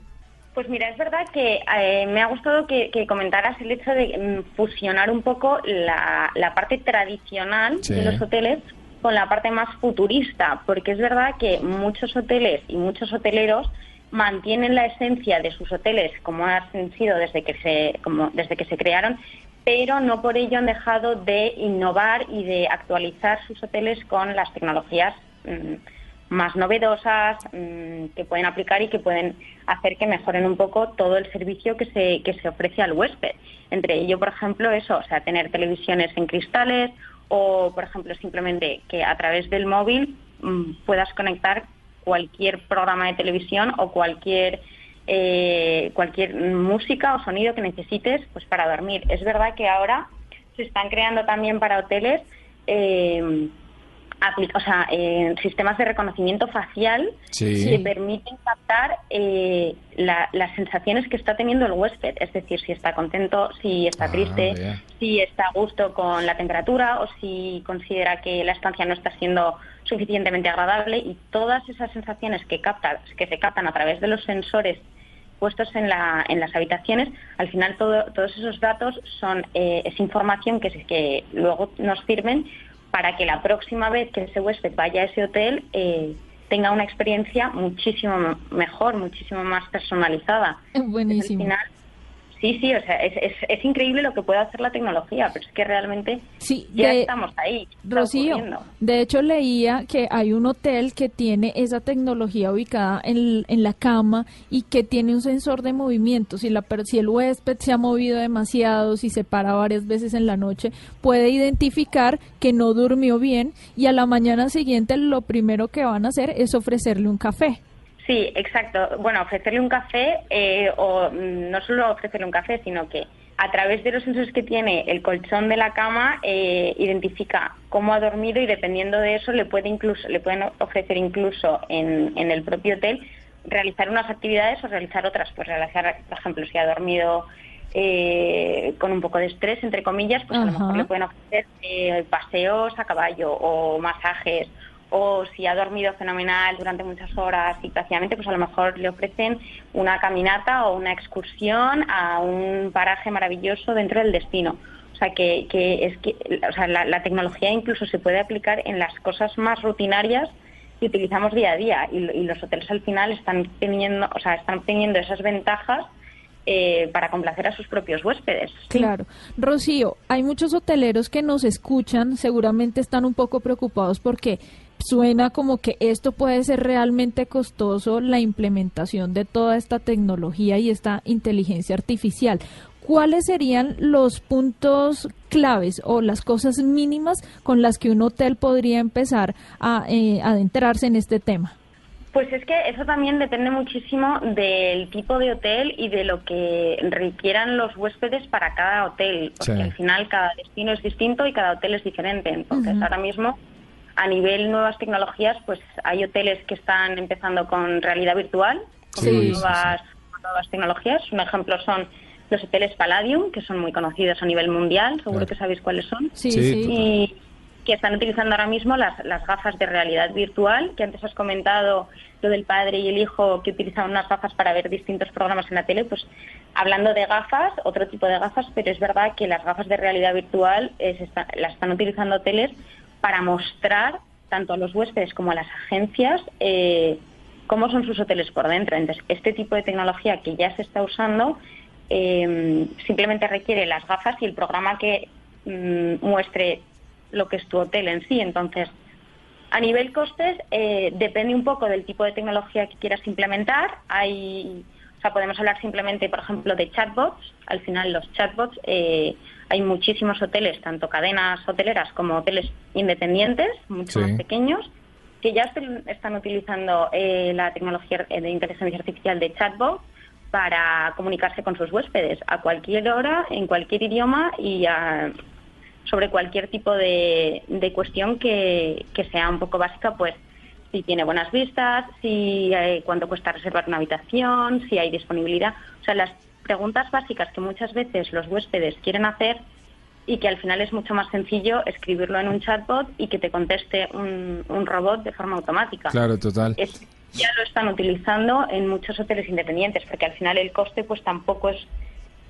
Pues mira, es verdad que eh, me ha gustado que, que comentaras el hecho de mm, fusionar un poco la, la parte tradicional Sí. de los hoteles con la parte más futurista, porque es verdad que muchos hoteles y muchos hoteleros mantienen la esencia de sus hoteles como han sido desde que se como desde que se crearon, pero no por ello han dejado de innovar y de actualizar sus hoteles con las tecnologías mm, más novedosas mm, que pueden aplicar y que pueden hacer que mejoren un poco todo el servicio que se, que se ofrece al huésped. Entre ello, por ejemplo, eso, o sea, tener televisiones en cristales o, por ejemplo, simplemente que a través del móvil mm, puedas conectar cualquier programa de televisión o cualquier eh, cualquier música o sonido que necesites pues para dormir. Es verdad que ahora se están creando también para hoteles eh, o sea, eh, sistemas de reconocimiento facial Sí. que permiten captar eh, la- las sensaciones que está teniendo el huésped, es decir, si está contento, si está Ah, triste, si está a gusto con la temperatura o si considera que la estancia no está siendo suficientemente agradable. Y todas esas sensaciones que captan, que se captan a través de los sensores puestos en, la, en las habitaciones, al final todo- todos esos datos son eh, es información que, que luego nos sirven para que la próxima vez que ese huésped vaya a ese hotel eh, tenga una experiencia muchísimo me- mejor, muchísimo más personalizada. Buenísimo. Al final, sí, sí, o sea, es, es, es increíble lo que puede hacer la tecnología, pero es que realmente ya de- estamos ahí. Rocío, ocurriendo. de hecho leía que hay un hotel que tiene esa tecnología ubicada en, en la cama y que tiene un sensor de movimiento. Si, la, si el huésped se ha movido demasiado, si se para varias veces en la noche, puede identificar que no durmió bien y a la mañana siguiente lo primero que van a hacer es ofrecerle un café. Sí, exacto. Bueno, ofrecerle un café eh, o mm, no solo ofrecerle un café, sino que a través de los sensores que tiene el colchón de la cama eh, identifica cómo ha dormido y dependiendo de eso le puede incluso le pueden ofrecer incluso en, en el propio hotel realizar unas actividades o realizar otras. Pues realizar, por ejemplo, si ha dormido eh, con un poco de estrés, entre comillas, pues a lo mejor le pueden ofrecer eh, paseos a caballo o masajes o si ha dormido fenomenal durante muchas horas y prácticamente, pues a lo mejor le ofrecen una caminata o una excursión a un paraje maravilloso dentro del destino. O sea, que, que es que o sea, la, la tecnología incluso se puede aplicar en las cosas más rutinarias que utilizamos día a día y, y los hoteles al final están teniendo, o sea, están teniendo esas ventajas eh, para complacer a sus propios huéspedes. Claro. Rocío, hay muchos hoteleros que nos escuchan, seguramente están un poco preocupados porque suena como que esto puede ser realmente costoso la implementación de toda esta tecnología y esta inteligencia artificial. ¿Cuáles serían los puntos claves o las cosas mínimas con las que un hotel podría empezar a eh, adentrarse en este tema? Pues es que eso también depende muchísimo del tipo de hotel y de lo que requieran los huéspedes para cada hotel, porque Sí. al final cada destino es distinto y cada hotel es diferente. Entonces, ahora mismo, a nivel nuevas tecnologías, pues hay hoteles que están empezando con realidad virtual, con Sí, sí, nuevas, nuevas tecnologías. Un ejemplo son los hoteles Palladium, que son muy conocidos a nivel mundial, seguro que sabéis cuáles son. Sí, Sí, sí. Y que están utilizando ahora mismo las, las gafas de realidad virtual, que antes has comentado lo del padre y el hijo que utilizaban unas gafas para ver distintos programas en la tele, pues hablando de gafas, otro tipo de gafas, pero es verdad que las gafas de realidad virtual está- las están utilizando hoteles para mostrar tanto a los huéspedes como a las agencias eh, cómo son sus hoteles por dentro. Entonces, este tipo de tecnología que ya se está usando eh, simplemente requiere las gafas y el programa que mm, muestre lo que es tu hotel en sí. Entonces, a nivel costes, eh, depende un poco del tipo de tecnología que quieras implementar. Hay, o sea, podemos hablar simplemente, por ejemplo, de chatbots. Al final, los chatbots, eh, hay muchísimos hoteles, tanto cadenas hoteleras como hoteles independientes, mucho Sí. más pequeños, que ya están utilizando eh, la tecnología de inteligencia artificial de chatbot para comunicarse con sus huéspedes a cualquier hora, en cualquier idioma y a- sobre cualquier tipo de, de cuestión que, que sea un poco básica, pues si tiene buenas vistas, si eh, cuánto cuesta reservar una habitación, si hay disponibilidad. O sea, las preguntas básicas que muchas veces los huéspedes quieren hacer y que al final es mucho más sencillo escribirlo en un chatbot y que te conteste un, un robot de forma automática. Claro, total. Es- ya lo están utilizando en muchos hoteles independientes, porque al final el coste pues tampoco es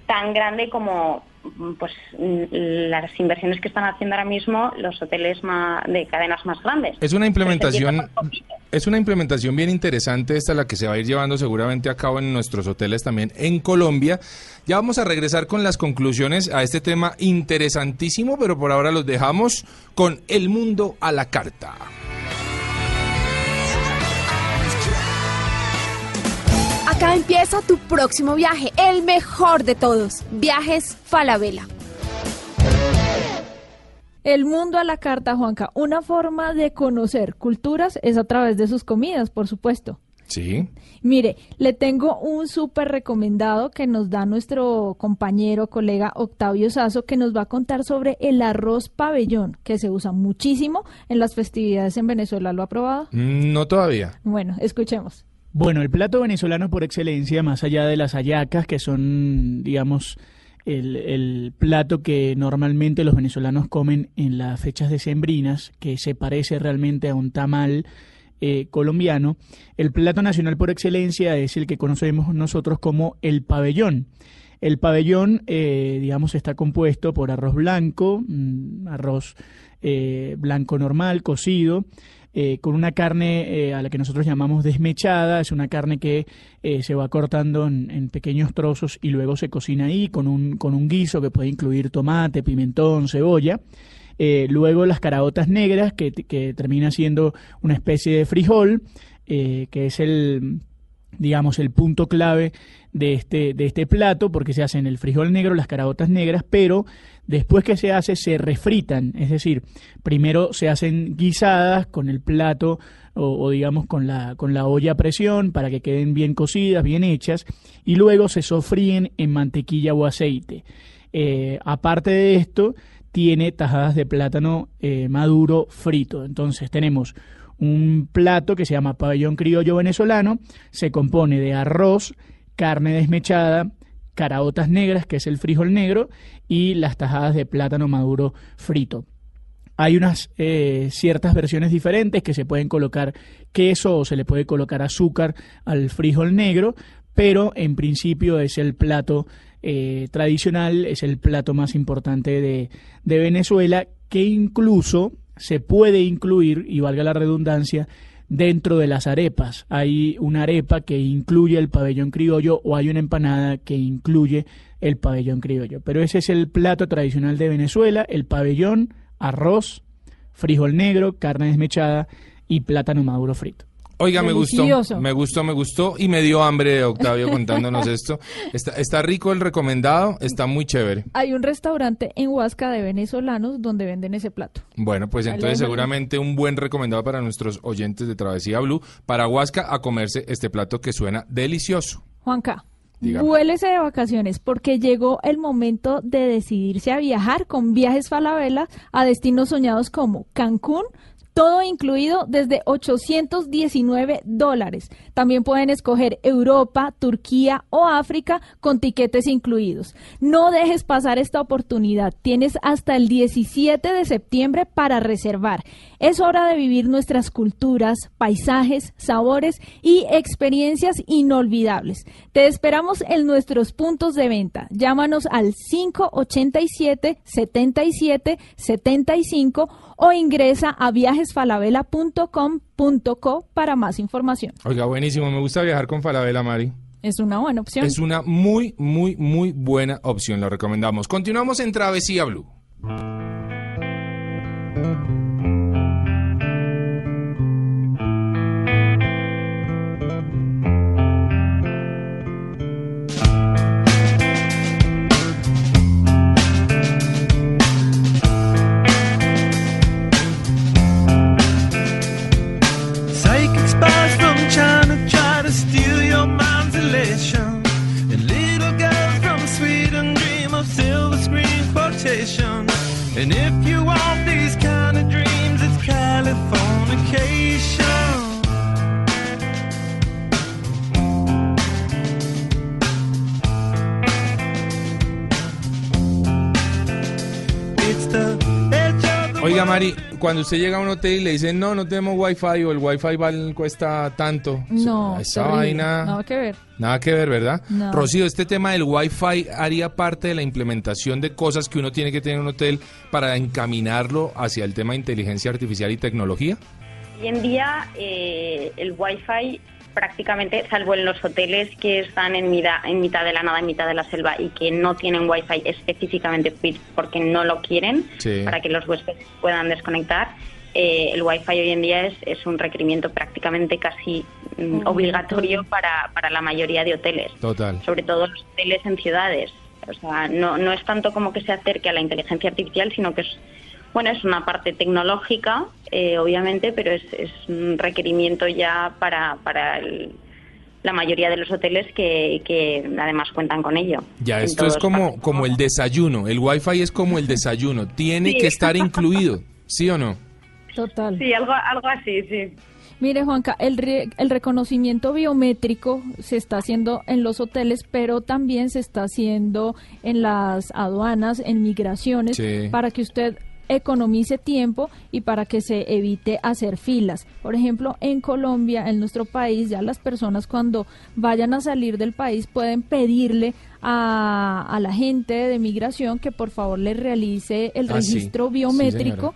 tan grande como mm, pues mm, las inversiones que están haciendo ahora mismo los hoteles ma- de cadenas más grandes. Es una implementación, es una implementación bien interesante esta la que se va a ir llevando seguramente a cabo en nuestros hoteles también en Colombia. Ya vamos a regresar con las conclusiones a este tema interesantísimo, pero por ahora los dejamos con El Mundo a la Carta. Acá empieza tu próximo viaje, el mejor de todos. Viajes Falabella. El mundo a la carta, Juanca. Una forma de conocer culturas es a través de sus comidas, por supuesto. Sí. Mire, le tengo un súper recomendado que nos da nuestro compañero, colega Octavio Sazo, que nos va a contar sobre el arroz pabellón, que se usa muchísimo en las festividades en Venezuela. ¿Lo ha probado? Mm, No todavía. Bueno, escuchemos. Bueno, el plato venezolano por excelencia, más allá de las hallacas, que son, digamos, el, plato que normalmente los venezolanos comen en las fechas decembrinas, que se parece realmente a un tamal eh, colombiano, el plato nacional por excelencia es el que conocemos nosotros como el pabellón. El pabellón, eh, digamos, está compuesto por arroz blanco, mm, arroz eh, blanco normal, cocido, eh, con una carne eh, a la que nosotros llamamos desmechada, es una carne que eh, se va cortando en, en pequeños trozos y luego se cocina ahí con un, con un guiso que puede incluir tomate, pimentón, cebolla. Luego las caraotas negras, que, que termina siendo una especie de frijol, que es el, digamos, el punto clave de este, de este plato, porque se hacen el frijol negro, las caraotas negras, pero después que se hace se refritan, es decir, primero se hacen guisadas con el plato o, digamos con la, con la olla a presión para que queden bien cocidas, bien hechas, y luego se sofríen en mantequilla o aceite. Eh, aparte de esto, tiene tajadas de plátano eh, maduro frito. Entonces tenemos un plato que se llama pabellón criollo venezolano, se compone de arroz, carne desmechada, caraotas negras, que es el frijol negro, y las tajadas de plátano maduro frito. Hay unas eh, ciertas versiones diferentes que se pueden colocar queso o se le puede colocar azúcar al frijol negro, pero en principio es el plato eh, tradicional, es el plato más importante de, de Venezuela, que incluso se puede incluir, y valga la redundancia, dentro de las arepas. Hay una arepa que incluye el pabellón criollo o hay una empanada que incluye el pabellón criollo. Pero ese es el plato tradicional de Venezuela, el pabellón, arroz, frijol negro, carne desmechada y plátano maduro frito. Oiga, me gustó, me gustó, me gustó y me dio hambre Octavio contándonos esto. Está, está rico el recomendado, está muy chévere. Hay un restaurante en Huasca de venezolanos donde venden ese plato. Bueno, pues entonces seguramente un buen recomendado para nuestros oyentes de Travesía Blue, para Huasca a comerse este plato que suena delicioso. Juanca, Dígame. vuélese de vacaciones porque llegó el momento de decidirse a viajar con viajes Falabella a destinos soñados como Cancún, todo incluido desde 819 dólares. También pueden escoger Europa, Turquía o África con tiquetes incluidos. No dejes pasar esta oportunidad. Tienes hasta el 17 de septiembre para reservar. Es hora de vivir nuestras culturas, paisajes, sabores y experiencias inolvidables. Te esperamos en nuestros puntos de venta. Llámanos al 587 77 75 o ingresa a viajesfalabella.com.co para más información. Oiga, buenísimo, me gusta viajar con Falabella, Mari. Es una buena opción. Es una muy, muy, muy buena opción, lo recomendamos. Continuamos en Travesía Blue. Mind's elation. And little girls from Sweden dream of silver screen quotation. And if you want these kind of dreams, it's Californication. Oiga, Mari, cuando usted llega a un hotel y le dicen, no, no tenemos wifi o el wifi vale, cuesta tanto. No, Esa terrible. vaina... Nada que ver. Nada que ver, ¿verdad? No. Rocío, este tema del Wi-Fi haría parte de la implementación de cosas que uno tiene que tener en un hotel para encaminarlo hacia el tema de inteligencia artificial y tecnología. Hoy en día eh, el Wi-Fi prácticamente, salvo en los hoteles que están en mitad, en mitad de la nada, en mitad de la selva y que no tienen Wi-Fi específicamente porque no lo quieren Sí. para que los huéspedes puedan desconectar, eh, el Wi-Fi hoy en día es, es un requerimiento prácticamente casi mm, obligatorio para, para la mayoría de hoteles Total. sobre todo los hoteles en ciudades. O sea, no, no es tanto como que se acerque a la inteligencia artificial, sino que es Bueno, es una parte tecnológica, eh, obviamente, pero es, es un requerimiento ya para, para el- la mayoría de los hoteles que, que además cuentan con ello. Ya, esto es como, como el desayuno. El Wi-Fi es como el desayuno. Tiene Sí. que estar incluido, ¿sí o no? Total. Sí, algo, algo así, sí. Mire, Juanca, el, re- el reconocimiento biométrico se está haciendo en los hoteles, pero también se está haciendo en las aduanas, en migraciones, Sí. para que usted economice tiempo y para que se evite hacer filas. Por ejemplo, en Colombia, en nuestro país, ya las personas cuando vayan a salir del país pueden pedirle a, a la gente de migración que por favor le realice el Ah, registro Sí, biométrico.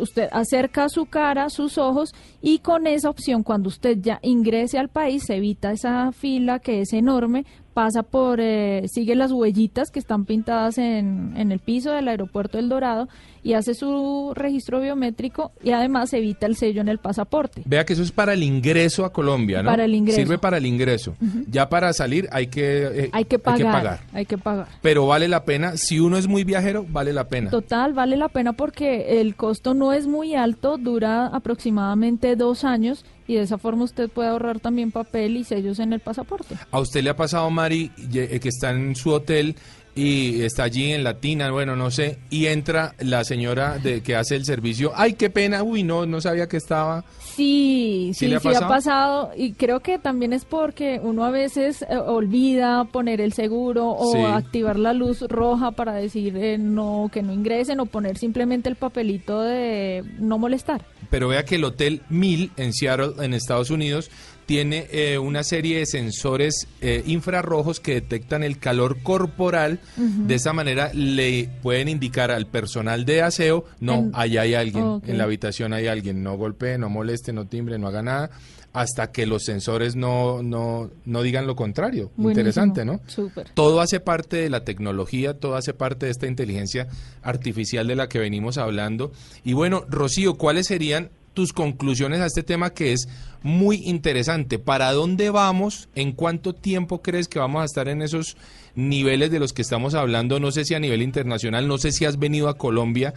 usted acerca su cara, sus ojos y con esa opción cuando usted ya ingrese al país se evita esa fila que es enorme, pasa por, eh, sigue las huellitas que están pintadas en, en el piso del aeropuerto El Dorado y hace su registro biométrico y además evita el sello en el pasaporte. Vea que eso es para el ingreso a Colombia, ¿no? Para el ingreso. Sirve para el ingreso. Ya para salir hay que, eh, Hay que pagar, hay que pagar. Pero vale la pena. Si uno es muy viajero, vale la pena. Total, vale la pena porque el costo no es muy alto, dura aproximadamente dos años y de esa forma usted puede ahorrar también papel y sellos en el pasaporte. ¿A usted le ha pasado, Mari, eh, que está en su hotel y está allí en Latina, bueno, no sé, y entra la señora de que hace el servicio? ¡Ay, qué pena! Uy, no, no sabía que estaba. Sí, ¿Sí sí, ha sí ha pasado? y creo que también es porque uno a veces eh, olvida poner el seguro o Sí. activar la luz roja para decir eh, no que no ingresen o poner simplemente el papelito de no molestar. Pero vea que el Hotel 1000 en Seattle, en Estados Unidos, tiene eh, una serie de sensores eh, infrarrojos que detectan el calor corporal. De esa manera le pueden indicar al personal de aseo, no, allá hay alguien, en la habitación hay alguien, no golpee, no moleste, no timbre, no haga nada, hasta que los sensores no, no, no digan lo contrario. Buenísimo. Interesante, ¿no? Súper. Todo hace parte de la tecnología, todo hace parte de esta inteligencia artificial de la que venimos hablando. Y bueno, Rocío, ¿cuáles serían tus conclusiones a este tema que es muy interesante? ¿Para dónde vamos? ¿En cuánto tiempo crees que vamos a estar en esos niveles de los que estamos hablando? No sé si a nivel internacional, no sé si has venido a Colombia.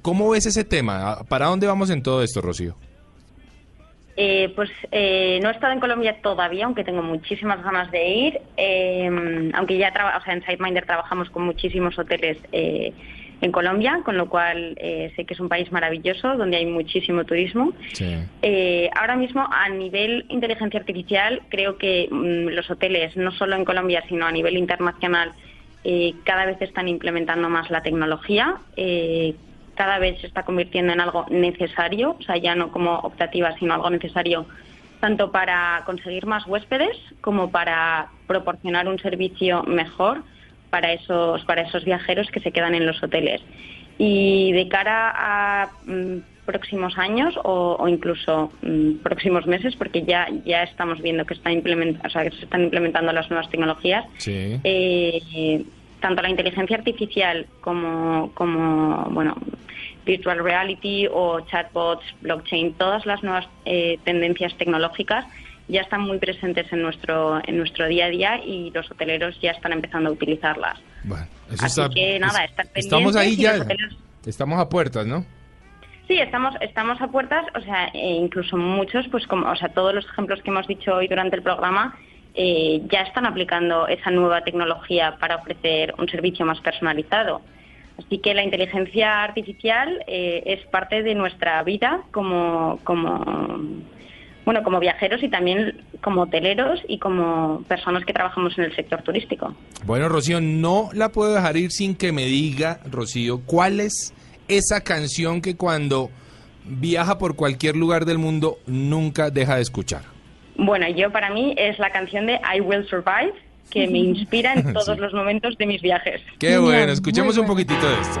¿Cómo ves ese tema? ¿Para dónde vamos en todo esto, Rocío? Eh, pues eh, no he estado en Colombia todavía, aunque tengo muchísimas ganas de ir. Eh, aunque ya o sea, en SiteMinder trabajamos con muchísimos hoteles eh, en Colombia, con lo cual eh, sé que es un país maravilloso donde hay muchísimo turismo. Eh, ahora mismo, a nivel inteligencia artificial, creo que mm, los hoteles, no solo en Colombia, sino a nivel internacional, eh, cada vez están implementando más la tecnología. eh, cada vez se está convirtiendo en algo necesario, o sea, ya no como optativa, sino algo necesario tanto para conseguir más huéspedes como para proporcionar un servicio mejor para esos para esos viajeros que se quedan en los hoteles. Y de cara a mm, próximos años o, o incluso mm, próximos meses, porque ya ya estamos viendo que está o sea, que se están implementando las nuevas tecnologías, Sí. eh, tanto la inteligencia artificial como, como bueno, virtual reality o chatbots, blockchain, todas las nuevas eh, tendencias tecnológicas ya están muy presentes en nuestro en nuestro día a día y los hoteleros ya están empezando a utilizarlas. Bueno, eso Así está- que nada, es- estamos ahí ya. hoteleros- Estamos a puertas, ¿no? Sí, estamos estamos a puertas, o sea, e incluso muchos, pues como, o sea, todos los ejemplos que hemos dicho hoy durante el programa eh, ya están aplicando esa nueva tecnología para ofrecer un servicio más personalizado. Así que la inteligencia artificial eh, es parte de nuestra vida como como bueno como viajeros y también como hoteleros y como personas que trabajamos en el sector turístico. Bueno, Rocío, no la puedo dejar ir sin que me diga, Rocío, cuál es esa canción que cuando viaja por cualquier lugar del mundo nunca deja de escuchar. Bueno, yo para mí es la canción de I Will Survive, que me inspira en todos Sí. los momentos de mis viajes. Qué bueno, escuchemos un poquitito de esto.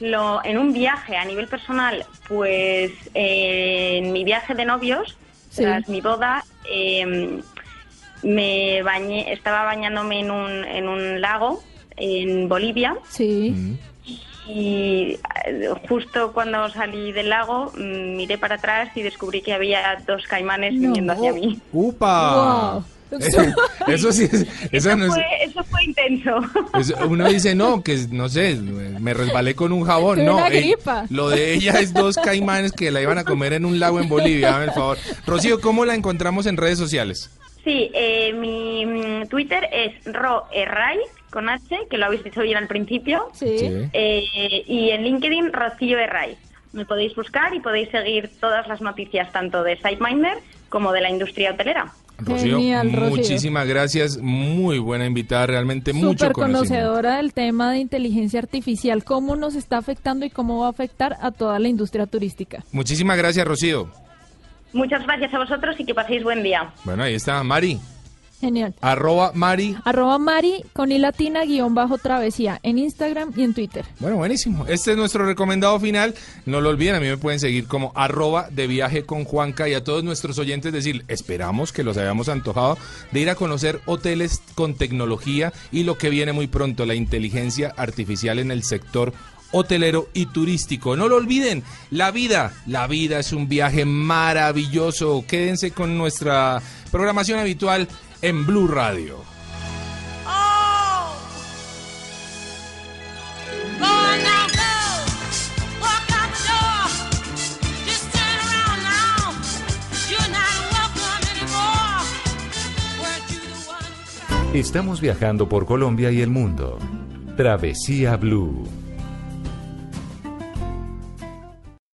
lo, en un viaje a nivel personal, pues eh, en mi viaje de novios, Sí. tras mi boda, eh, me bañé, estaba bañándome en un, en un lago en Bolivia Sí. y eh, justo cuando salí del lago mm, miré para atrás y descubrí que había dos caimanes No. viniendo hacia mí. ¡Upa! Wow. Eso sí, es- eso no es- Fue- eso fue intenso. es- uno dice, no, que no sé, me resbalé con un jabón. No, eh, lo de ella es dos caimanes que la iban a comer en un lago en Bolivia, dame el favor. Rocío, ¿cómo la encontramos en redes sociales? Sí, eh, mi mm, Twitter es roerray con H, que lo habéis dicho bien al principio. Sí. Eh, y en LinkedIn, Rocío Erray. Me podéis buscar y podéis seguir todas las noticias tanto de SiteMinder como de la industria hotelera. Rocío, Genial, Rocío. muchísimas gracias, muy buena invitada, realmente mucho Súper conocimiento. conocedora del tema de inteligencia artificial, cómo nos está afectando y cómo va a afectar a toda la industria turística. Muchísimas gracias, Rocío. Muchas gracias a vosotros y que paséis buen día. Bueno, ahí está Mari, Genial. arroba Mari. Arroba Mari con i latina guion bajo travesía en Instagram y en Twitter. Bueno, buenísimo. Este es nuestro recomendado final. No lo olviden, a mí me pueden seguir como arroba de viaje con Juanca y a todos nuestros oyentes decir, esperamos que los hayamos antojado de ir a conocer hoteles con tecnología y lo que viene muy pronto, la inteligencia artificial en el sector hotelero y turístico. No lo olviden, la vida, la vida es un viaje maravilloso. Quédense con nuestra programación habitual en Blue Radio. Who Estamos viajando por Colombia y el mundo. Travesía Blue.